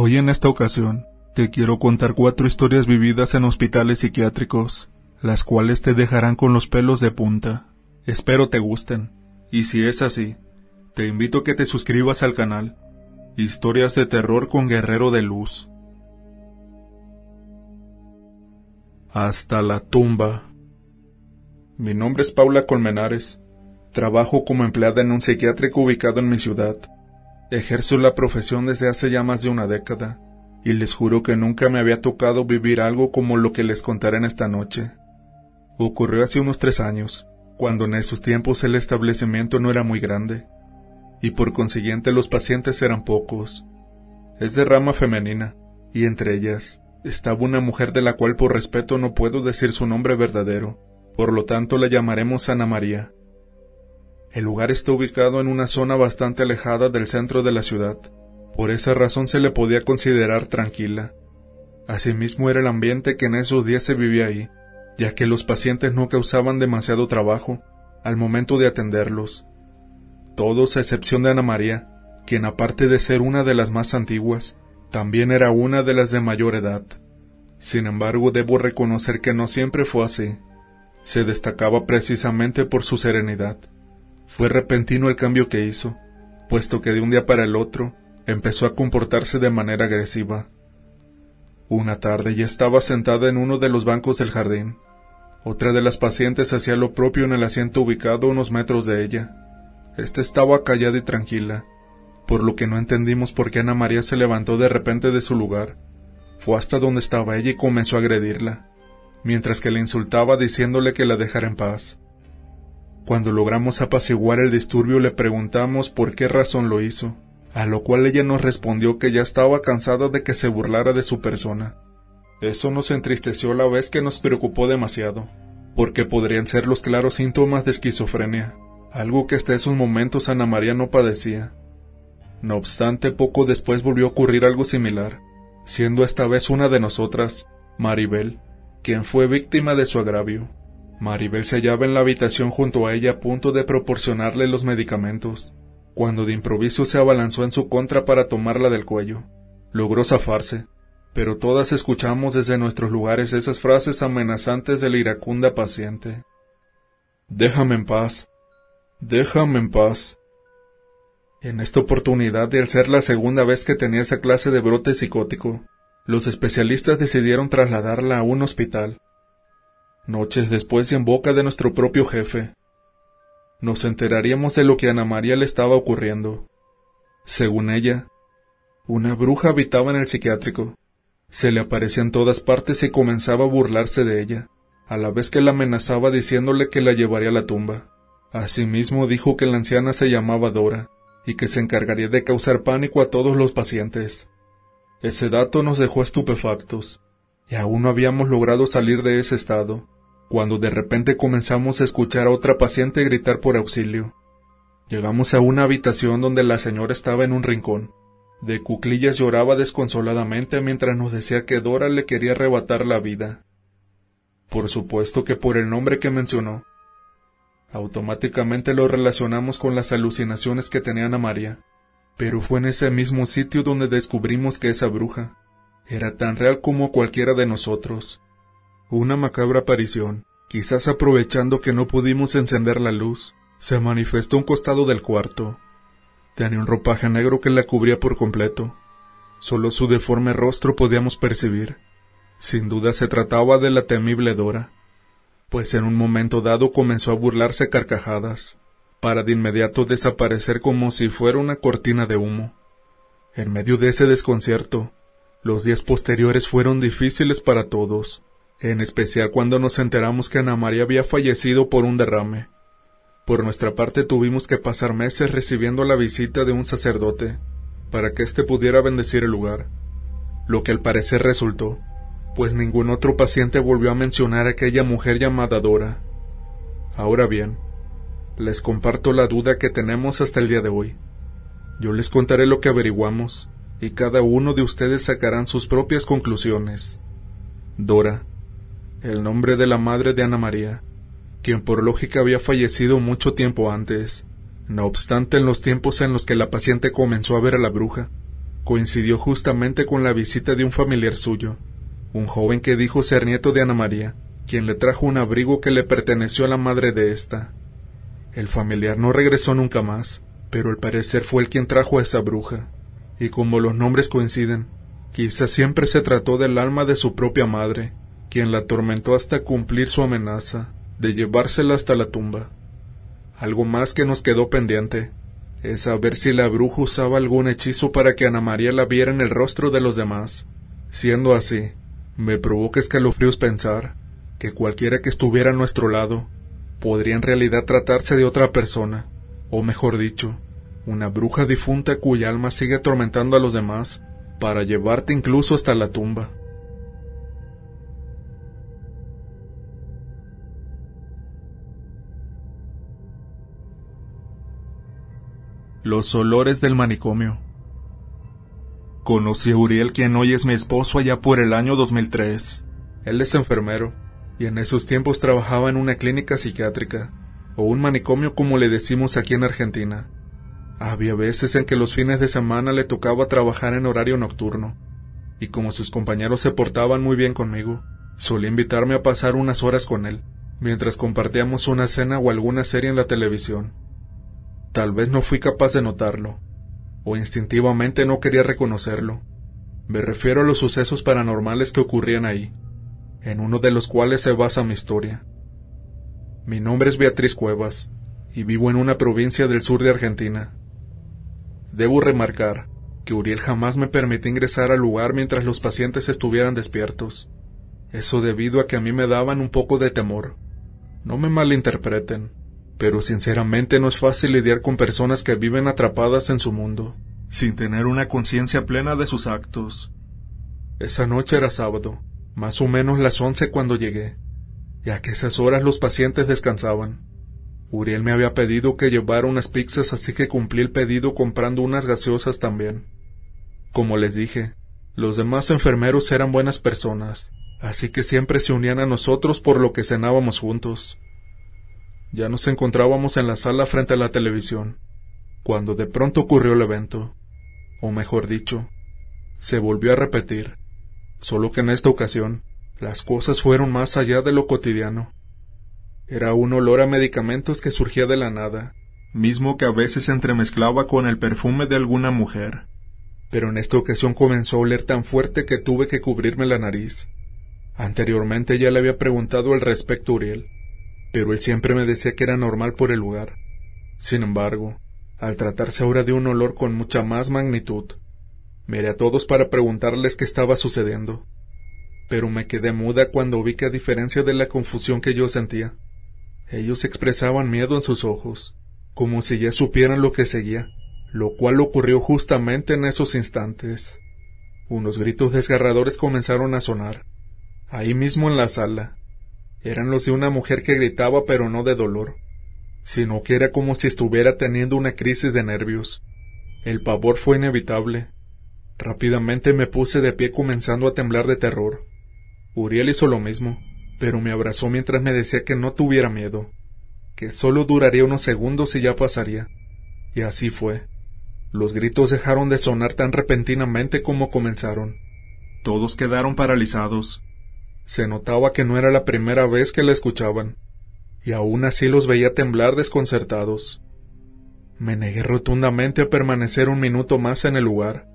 Hoy en esta ocasión te quiero contar cuatro historias vividas en hospitales psiquiátricos, las cuales te dejarán con los pelos de punta. Espero te gusten, y si es así, te invito a que te suscribas al canal. Historias de terror con Guerrero de Luz. Hasta la tumba. Mi nombre es Paula Colmenares. Trabajo como empleada en un psiquiátrico ubicado en mi ciudad. Ejerzo la profesión desde hace ya más de una década, y les juro que nunca me había tocado vivir algo como lo que les contaré en esta noche. Ocurrió hace unos tres años, cuando en esos tiempos el establecimiento no era muy grande, y por consiguiente los pacientes eran pocos. Es de rama femenina, y entre ellas estaba una mujer de la cual por respeto no puedo decir su nombre verdadero, por lo tanto la llamaremos Ana María. El lugar está ubicado en una zona bastante alejada del centro de la ciudad. Por esa razón se le podía considerar tranquila. Asimismo era el ambiente que en esos días se vivía ahí, ya que los pacientes no causaban demasiado trabajo al momento de atenderlos. Todos a excepción de Ana María, quien aparte de ser una de las más antiguas, también era una de las de mayor edad. Sin embargo, debo reconocer que no siempre fue así. Se destacaba precisamente por su serenidad fue repentino el cambio que hizo, puesto que de un día para el otro empezó a comportarse de manera agresiva. Una tarde ya estaba sentada en uno de los bancos del jardín. Otra de las pacientes hacía lo propio en el asiento ubicado unos metros de ella. Esta estaba callada y tranquila, por lo que no entendimos por qué Ana María se levantó de repente de su lugar. Fue hasta donde estaba ella y comenzó a agredirla, mientras que le insultaba diciéndole que la dejara en paz. Cuando logramos apaciguar el disturbio le preguntamos por qué razón lo hizo, a lo cual ella nos respondió que ya estaba cansada de que se burlara de su persona. Eso nos entristeció la vez que nos preocupó demasiado, porque podrían ser los claros síntomas de esquizofrenia, algo que hasta esos momentos Ana María no padecía. No obstante, poco después volvió a ocurrir algo similar, siendo esta vez una de nosotras, Maribel, quien fue víctima de su agravio. Maribel se hallaba en la habitación junto a ella a punto de proporcionarle los medicamentos, cuando de improviso se abalanzó en su contra para tomarla del cuello. Logró zafarse, pero todas escuchamos desde nuestros lugares esas frases amenazantes de la iracunda paciente. Déjame en paz. Déjame en paz. En esta oportunidad, de al ser la segunda vez que tenía esa clase de brote psicótico, los especialistas decidieron trasladarla a un hospital noches después en boca de nuestro propio jefe. Nos enteraríamos de lo que a Ana María le estaba ocurriendo. Según ella, una bruja habitaba en el psiquiátrico. Se le aparecía en todas partes y comenzaba a burlarse de ella, a la vez que la amenazaba diciéndole que la llevaría a la tumba. Asimismo dijo que la anciana se llamaba Dora y que se encargaría de causar pánico a todos los pacientes. Ese dato nos dejó estupefactos, y aún no habíamos logrado salir de ese estado cuando de repente comenzamos a escuchar a otra paciente gritar por auxilio. Llegamos a una habitación donde la señora estaba en un rincón. De cuclillas lloraba desconsoladamente mientras nos decía que Dora le quería arrebatar la vida. Por supuesto que por el nombre que mencionó. Automáticamente lo relacionamos con las alucinaciones que tenía Ana María. Pero fue en ese mismo sitio donde descubrimos que esa bruja era tan real como cualquiera de nosotros. Una macabra aparición, quizás aprovechando que no pudimos encender la luz, se manifestó un costado del cuarto. Tenía un ropaje negro que la cubría por completo. Solo su deforme rostro podíamos percibir. Sin duda se trataba de la temible Dora, pues en un momento dado comenzó a burlarse carcajadas, para de inmediato desaparecer como si fuera una cortina de humo. En medio de ese desconcierto, los días posteriores fueron difíciles para todos en especial cuando nos enteramos que Ana María había fallecido por un derrame. Por nuestra parte tuvimos que pasar meses recibiendo la visita de un sacerdote, para que éste pudiera bendecir el lugar, lo que al parecer resultó, pues ningún otro paciente volvió a mencionar a aquella mujer llamada Dora. Ahora bien, les comparto la duda que tenemos hasta el día de hoy. Yo les contaré lo que averiguamos, y cada uno de ustedes sacarán sus propias conclusiones. Dora, el nombre de la madre de Ana María, quien por lógica había fallecido mucho tiempo antes. No obstante, en los tiempos en los que la paciente comenzó a ver a la bruja, coincidió justamente con la visita de un familiar suyo, un joven que dijo ser nieto de Ana María, quien le trajo un abrigo que le perteneció a la madre de ésta. El familiar no regresó nunca más, pero al parecer fue el quien trajo a esa bruja, y como los nombres coinciden, quizá siempre se trató del alma de su propia madre, quien la atormentó hasta cumplir su amenaza de llevársela hasta la tumba. Algo más que nos quedó pendiente es saber si la bruja usaba algún hechizo para que Ana María la viera en el rostro de los demás. Siendo así, me provoca escalofríos pensar que cualquiera que estuviera a nuestro lado podría en realidad tratarse de otra persona, o mejor dicho, una bruja difunta cuya alma sigue atormentando a los demás para llevarte incluso hasta la tumba. Los olores del manicomio. Conocí a Uriel, quien hoy es mi esposo, allá por el año 2003. Él es enfermero, y en esos tiempos trabajaba en una clínica psiquiátrica, o un manicomio como le decimos aquí en Argentina. Había veces en que los fines de semana le tocaba trabajar en horario nocturno, y como sus compañeros se portaban muy bien conmigo, solía invitarme a pasar unas horas con él, mientras compartíamos una cena o alguna serie en la televisión. Tal vez no fui capaz de notarlo, o instintivamente no quería reconocerlo. Me refiero a los sucesos paranormales que ocurrían ahí, en uno de los cuales se basa mi historia. Mi nombre es Beatriz Cuevas, y vivo en una provincia del sur de Argentina. Debo remarcar que Uriel jamás me permitió ingresar al lugar mientras los pacientes estuvieran despiertos. Eso debido a que a mí me daban un poco de temor. No me malinterpreten pero sinceramente no es fácil lidiar con personas que viven atrapadas en su mundo, sin tener una conciencia plena de sus actos. Esa noche era sábado, más o menos las once cuando llegué, y a que esas horas los pacientes descansaban. Uriel me había pedido que llevara unas pizzas, así que cumplí el pedido comprando unas gaseosas también. Como les dije, los demás enfermeros eran buenas personas, así que siempre se unían a nosotros por lo que cenábamos juntos. Ya nos encontrábamos en la sala frente a la televisión, cuando de pronto ocurrió el evento, o mejor dicho, se volvió a repetir, solo que en esta ocasión las cosas fueron más allá de lo cotidiano. Era un olor a medicamentos que surgía de la nada, mismo que a veces se entremezclaba con el perfume de alguna mujer. Pero en esta ocasión comenzó a oler tan fuerte que tuve que cubrirme la nariz. Anteriormente ya le había preguntado al respecto Uriel, pero él siempre me decía que era normal por el lugar. Sin embargo, al tratarse ahora de un olor con mucha más magnitud, miré a todos para preguntarles qué estaba sucediendo, pero me quedé muda cuando vi que a diferencia de la confusión que yo sentía, ellos expresaban miedo en sus ojos, como si ya supieran lo que seguía, lo cual ocurrió justamente en esos instantes. Unos gritos desgarradores comenzaron a sonar, ahí mismo en la sala, eran los de una mujer que gritaba pero no de dolor, sino que era como si estuviera teniendo una crisis de nervios. El pavor fue inevitable. Rápidamente me puse de pie comenzando a temblar de terror. Uriel hizo lo mismo, pero me abrazó mientras me decía que no tuviera miedo, que solo duraría unos segundos y ya pasaría. Y así fue. Los gritos dejaron de sonar tan repentinamente como comenzaron. Todos quedaron paralizados, se notaba que no era la primera vez que la escuchaban, y aún así los veía temblar desconcertados. Me negué rotundamente a permanecer un minuto más en el lugar,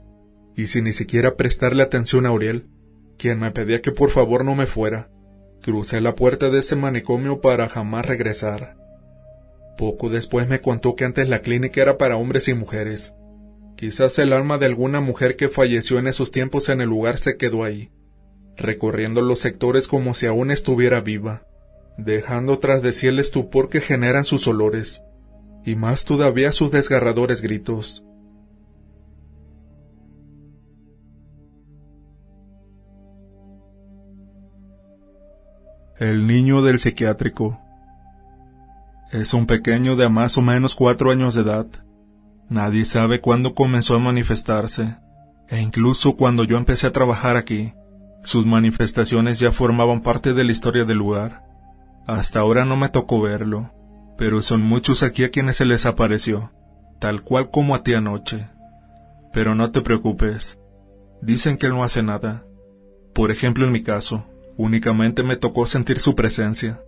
y sin ni siquiera prestarle atención a Uriel, quien me pedía que por favor no me fuera, crucé la puerta de ese manicomio para jamás regresar. Poco después me contó que antes la clínica era para hombres y mujeres. Quizás el alma de alguna mujer que falleció en esos tiempos en el lugar se quedó ahí recorriendo los sectores como si aún estuviera viva, dejando tras de sí el estupor que generan sus olores, y más todavía sus desgarradores gritos. El niño del psiquiátrico. Es un pequeño de más o menos cuatro años de edad. Nadie sabe cuándo comenzó a manifestarse, e incluso cuando yo empecé a trabajar aquí, sus manifestaciones ya formaban parte de la historia del lugar. Hasta ahora no me tocó verlo, pero son muchos aquí a quienes se les apareció, tal cual como a ti anoche. Pero no te preocupes. Dicen que él no hace nada. Por ejemplo, en mi caso, únicamente me tocó sentir su presencia,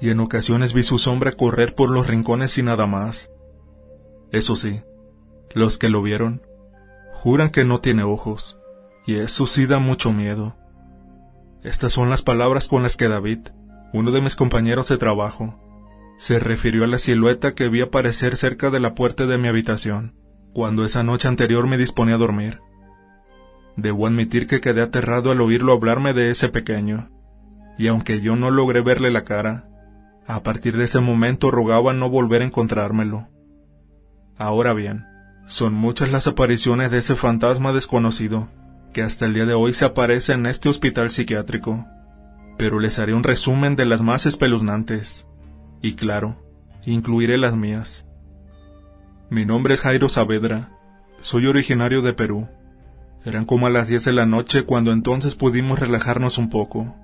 y en ocasiones vi su sombra correr por los rincones y nada más. Eso sí, los que lo vieron, juran que no tiene ojos, y eso sí da mucho miedo. Estas son las palabras con las que David, uno de mis compañeros de trabajo, se refirió a la silueta que vi aparecer cerca de la puerta de mi habitación, cuando esa noche anterior me disponía a dormir. Debo admitir que quedé aterrado al oírlo hablarme de ese pequeño, y aunque yo no logré verle la cara, a partir de ese momento rogaba no volver a encontrármelo. Ahora bien, son muchas las apariciones de ese fantasma desconocido, que hasta el día de hoy se aparece en este hospital psiquiátrico, pero les haré un resumen de las más espeluznantes, y claro, incluiré las mías. Mi nombre es Jairo Saavedra, soy originario de Perú. Eran como a las 10 de la noche cuando entonces pudimos relajarnos un poco.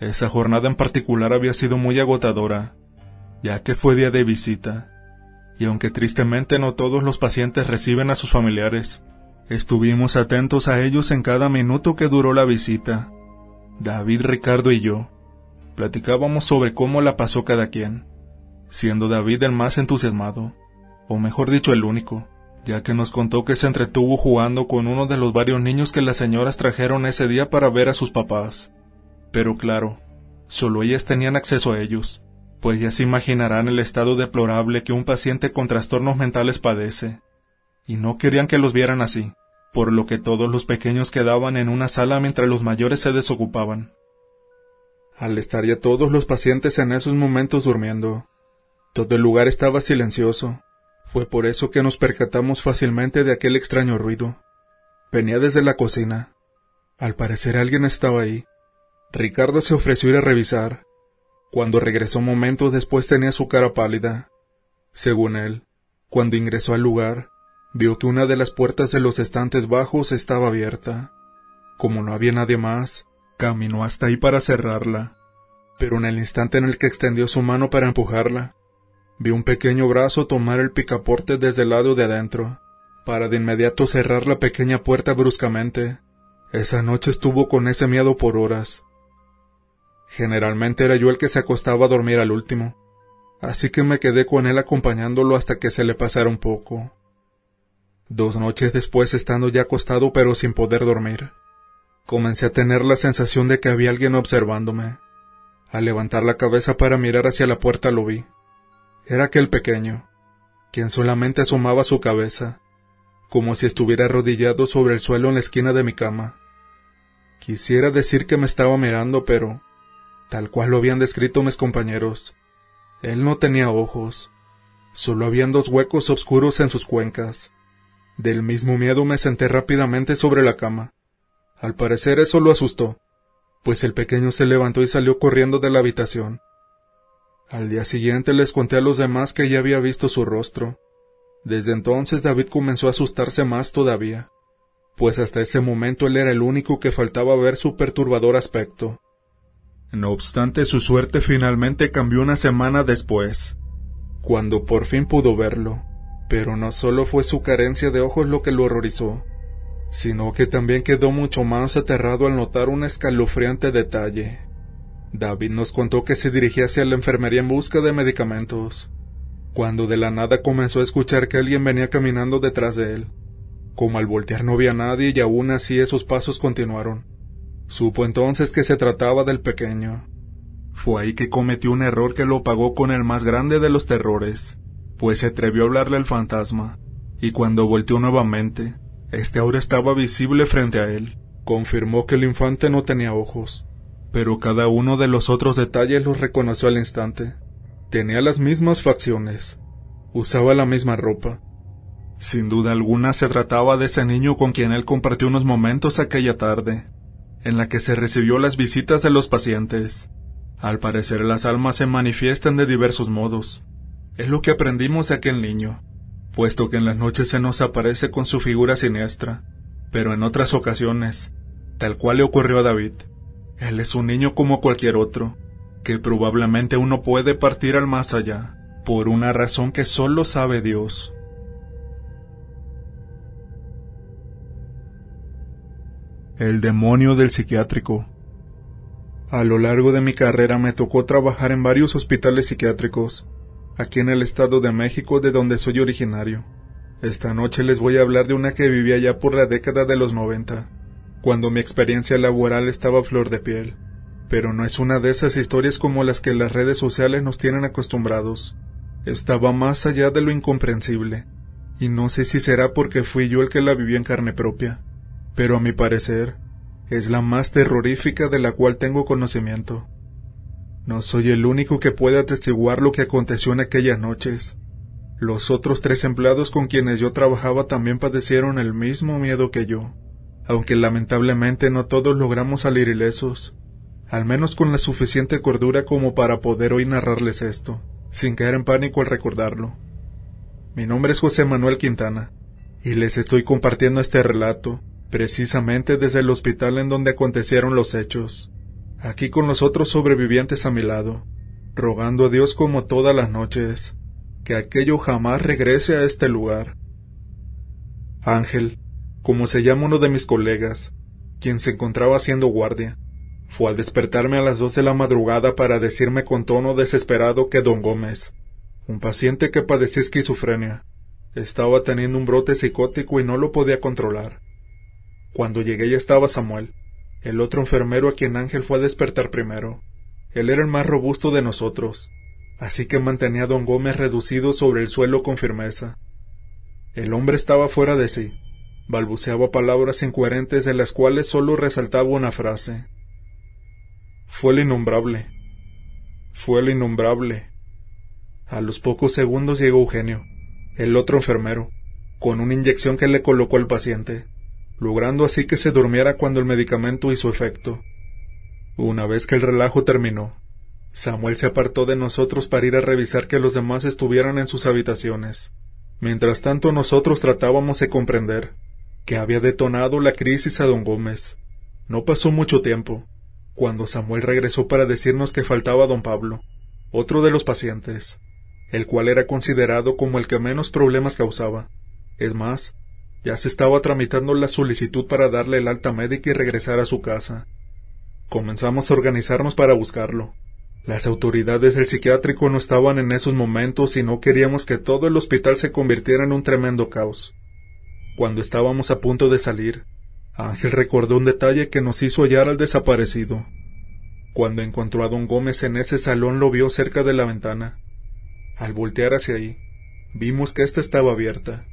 Esa jornada en particular había sido muy agotadora, ya que fue día de visita, y aunque tristemente no todos los pacientes reciben a sus familiares, estuvimos atentos a ellos en cada minuto que duró la visita. David, Ricardo y yo platicábamos sobre cómo la pasó cada quien, siendo David el más entusiasmado, o mejor dicho el único, ya que nos contó que se entretuvo jugando con uno de los varios niños que las señoras trajeron ese día para ver a sus papás. Pero claro, solo ellas tenían acceso a ellos, pues ya se imaginarán el estado deplorable que un paciente con trastornos mentales padece. Y no querían que los vieran así, por lo que todos los pequeños quedaban en una sala mientras los mayores se desocupaban. Al estar ya todos los pacientes en esos momentos durmiendo, todo el lugar estaba silencioso. Fue por eso que nos percatamos fácilmente de aquel extraño ruido. Venía desde la cocina. Al parecer alguien estaba ahí, Ricardo se ofreció ir a revisar. Cuando regresó momentos después tenía su cara pálida. Según él, cuando ingresó al lugar, vio que una de las puertas de los estantes bajos estaba abierta. Como no había nadie más, caminó hasta ahí para cerrarla. Pero en el instante en el que extendió su mano para empujarla, vio un pequeño brazo tomar el picaporte desde el lado de adentro, para de inmediato cerrar la pequeña puerta bruscamente. Esa noche estuvo con ese miedo por horas. Generalmente era yo el que se acostaba a dormir al último, así que me quedé con él acompañándolo hasta que se le pasara un poco. Dos noches después, estando ya acostado pero sin poder dormir, comencé a tener la sensación de que había alguien observándome. Al levantar la cabeza para mirar hacia la puerta lo vi. Era aquel pequeño, quien solamente asomaba su cabeza, como si estuviera arrodillado sobre el suelo en la esquina de mi cama. Quisiera decir que me estaba mirando, pero tal cual lo habían descrito mis compañeros. Él no tenía ojos, solo habían dos huecos oscuros en sus cuencas. Del mismo miedo me senté rápidamente sobre la cama. Al parecer eso lo asustó, pues el pequeño se levantó y salió corriendo de la habitación. Al día siguiente les conté a los demás que ya había visto su rostro. Desde entonces David comenzó a asustarse más todavía, pues hasta ese momento él era el único que faltaba ver su perturbador aspecto. No obstante, su suerte finalmente cambió una semana después, cuando por fin pudo verlo. Pero no solo fue su carencia de ojos lo que lo horrorizó, sino que también quedó mucho más aterrado al notar un escalofriante detalle. David nos contó que se dirigía hacia la enfermería en busca de medicamentos, cuando de la nada comenzó a escuchar que alguien venía caminando detrás de él. Como al voltear no había nadie y aún así esos pasos continuaron. Supo entonces que se trataba del pequeño. Fue ahí que cometió un error que lo pagó con el más grande de los terrores, pues se atrevió a hablarle al fantasma, y cuando volteó nuevamente, este ahora estaba visible frente a él. Confirmó que el infante no tenía ojos, pero cada uno de los otros detalles los reconoció al instante. Tenía las mismas facciones, usaba la misma ropa. Sin duda alguna se trataba de ese niño con quien él compartió unos momentos aquella tarde, en la que se recibió las visitas de los pacientes. Al parecer las almas se manifiestan de diversos modos. Es lo que aprendimos de aquel niño, puesto que en las noches se nos aparece con su figura siniestra, pero en otras ocasiones, tal cual le ocurrió a David, él es un niño como cualquier otro, que probablemente uno puede partir al más allá, por una razón que solo sabe Dios. El demonio del psiquiátrico. A lo largo de mi carrera me tocó trabajar en varios hospitales psiquiátricos, aquí en el Estado de México de donde soy originario. Esta noche les voy a hablar de una que vivía ya por la década de los 90, cuando mi experiencia laboral estaba a flor de piel. Pero no es una de esas historias como las que las redes sociales nos tienen acostumbrados. Estaba más allá de lo incomprensible, y no sé si será porque fui yo el que la vivió en carne propia pero a mi parecer es la más terrorífica de la cual tengo conocimiento. No soy el único que puede atestiguar lo que aconteció en aquellas noches. Los otros tres empleados con quienes yo trabajaba también padecieron el mismo miedo que yo, aunque lamentablemente no todos logramos salir ilesos, al menos con la suficiente cordura como para poder hoy narrarles esto, sin caer en pánico al recordarlo. Mi nombre es José Manuel Quintana, y les estoy compartiendo este relato, precisamente desde el hospital en donde acontecieron los hechos, aquí con los otros sobrevivientes a mi lado, rogando a Dios como todas las noches, que aquello jamás regrese a este lugar. Ángel, como se llama uno de mis colegas, quien se encontraba haciendo guardia, fue al despertarme a las dos de la madrugada para decirme con tono desesperado que don Gómez, un paciente que padecía esquizofrenia, estaba teniendo un brote psicótico y no lo podía controlar. Cuando llegué ya estaba Samuel, el otro enfermero a quien Ángel fue a despertar primero. Él era el más robusto de nosotros, así que mantenía a don Gómez reducido sobre el suelo con firmeza. El hombre estaba fuera de sí, balbuceaba palabras incoherentes de las cuales solo resaltaba una frase. Fue el innombrable. Fue el innombrable. A los pocos segundos llegó Eugenio, el otro enfermero, con una inyección que le colocó al paciente logrando así que se durmiera cuando el medicamento hizo efecto. Una vez que el relajo terminó, Samuel se apartó de nosotros para ir a revisar que los demás estuvieran en sus habitaciones. Mientras tanto nosotros tratábamos de comprender que había detonado la crisis a don Gómez. No pasó mucho tiempo, cuando Samuel regresó para decirnos que faltaba don Pablo, otro de los pacientes, el cual era considerado como el que menos problemas causaba. Es más, ya se estaba tramitando la solicitud para darle el alta médica y regresar a su casa. Comenzamos a organizarnos para buscarlo. Las autoridades del psiquiátrico no estaban en esos momentos y no queríamos que todo el hospital se convirtiera en un tremendo caos. Cuando estábamos a punto de salir, Ángel recordó un detalle que nos hizo hallar al desaparecido. Cuando encontró a don Gómez en ese salón lo vio cerca de la ventana. Al voltear hacia ahí, vimos que ésta estaba abierta.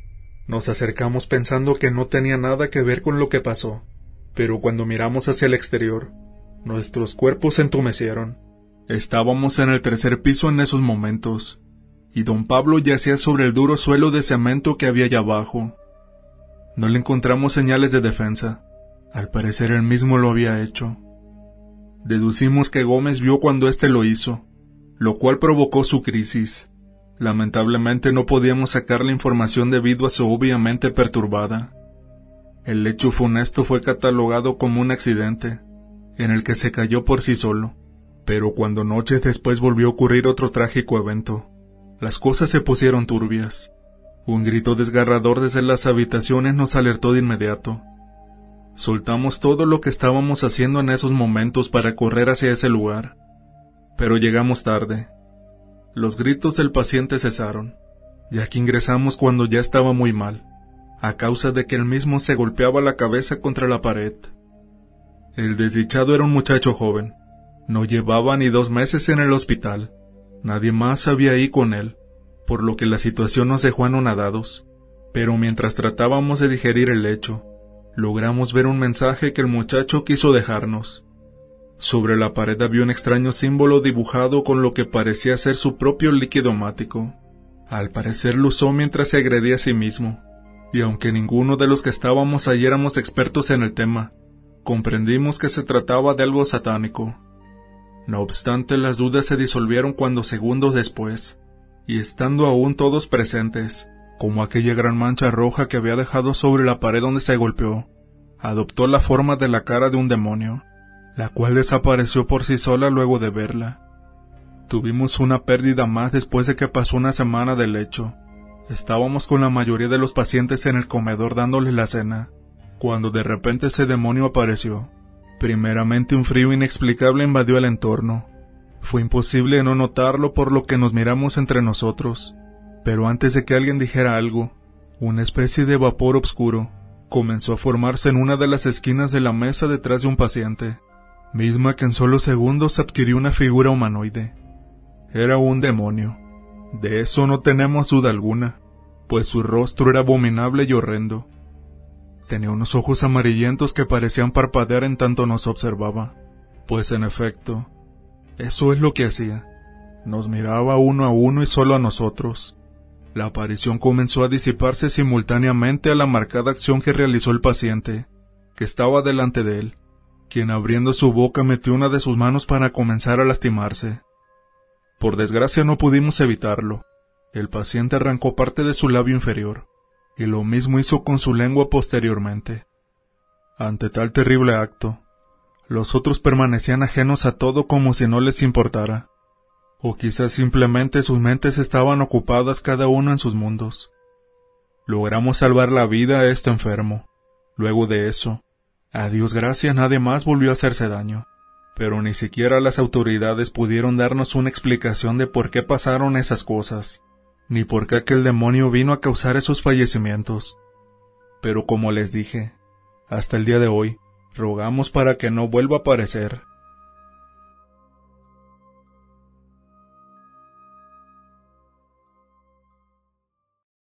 Nos acercamos pensando que no tenía nada que ver con lo que pasó, pero cuando miramos hacia el exterior, nuestros cuerpos se entumecieron. Estábamos en el tercer piso en esos momentos, y don Pablo yacía sobre el duro suelo de cemento que había allá abajo. No le encontramos señales de defensa. Al parecer él mismo lo había hecho. Deducimos que Gómez vio cuando éste lo hizo, lo cual provocó su crisis. Lamentablemente no podíamos sacar la información debido a su obviamente perturbada. El hecho funesto fue catalogado como un accidente, en el que se cayó por sí solo, pero cuando noches después volvió a ocurrir otro trágico evento, las cosas se pusieron turbias. Un grito desgarrador desde las habitaciones nos alertó de inmediato. Soltamos todo lo que estábamos haciendo en esos momentos para correr hacia ese lugar, pero llegamos tarde. Los gritos del paciente cesaron, ya que ingresamos cuando ya estaba muy mal, a causa de que él mismo se golpeaba la cabeza contra la pared. El desdichado era un muchacho joven. No llevaba ni dos meses en el hospital. Nadie más había ahí con él, por lo que la situación nos dejó anonadados. Pero mientras tratábamos de digerir el hecho, logramos ver un mensaje que el muchacho quiso dejarnos. Sobre la pared había un extraño símbolo dibujado con lo que parecía ser su propio líquido mático. Al parecer lo usó mientras se agredía a sí mismo, y aunque ninguno de los que estábamos allí éramos expertos en el tema, comprendimos que se trataba de algo satánico. No obstante, las dudas se disolvieron cuando segundos después, y estando aún todos presentes, como aquella gran mancha roja que había dejado sobre la pared donde se golpeó, adoptó la forma de la cara de un demonio la cual desapareció por sí sola luego de verla. Tuvimos una pérdida más después de que pasó una semana del hecho. Estábamos con la mayoría de los pacientes en el comedor dándoles la cena, cuando de repente ese demonio apareció. Primeramente un frío inexplicable invadió el entorno. Fue imposible no notarlo por lo que nos miramos entre nosotros, pero antes de que alguien dijera algo, una especie de vapor oscuro comenzó a formarse en una de las esquinas de la mesa detrás de un paciente, misma que en solo segundos adquirió una figura humanoide. Era un demonio. De eso no tenemos duda alguna, pues su rostro era abominable y horrendo. Tenía unos ojos amarillentos que parecían parpadear en tanto nos observaba, pues en efecto, eso es lo que hacía. Nos miraba uno a uno y solo a nosotros. La aparición comenzó a disiparse simultáneamente a la marcada acción que realizó el paciente, que estaba delante de él, quien abriendo su boca metió una de sus manos para comenzar a lastimarse. Por desgracia no pudimos evitarlo. El paciente arrancó parte de su labio inferior, y lo mismo hizo con su lengua posteriormente. Ante tal terrible acto, los otros permanecían ajenos a todo como si no les importara, o quizás simplemente sus mentes estaban ocupadas cada uno en sus mundos. Logramos salvar la vida a este enfermo. Luego de eso, a Dios gracias nadie más volvió a hacerse daño, pero ni siquiera las autoridades pudieron darnos una explicación de por qué pasaron esas cosas ni por qué aquel demonio vino a causar esos fallecimientos. Pero como les dije, hasta el día de hoy, rogamos para que no vuelva a aparecer.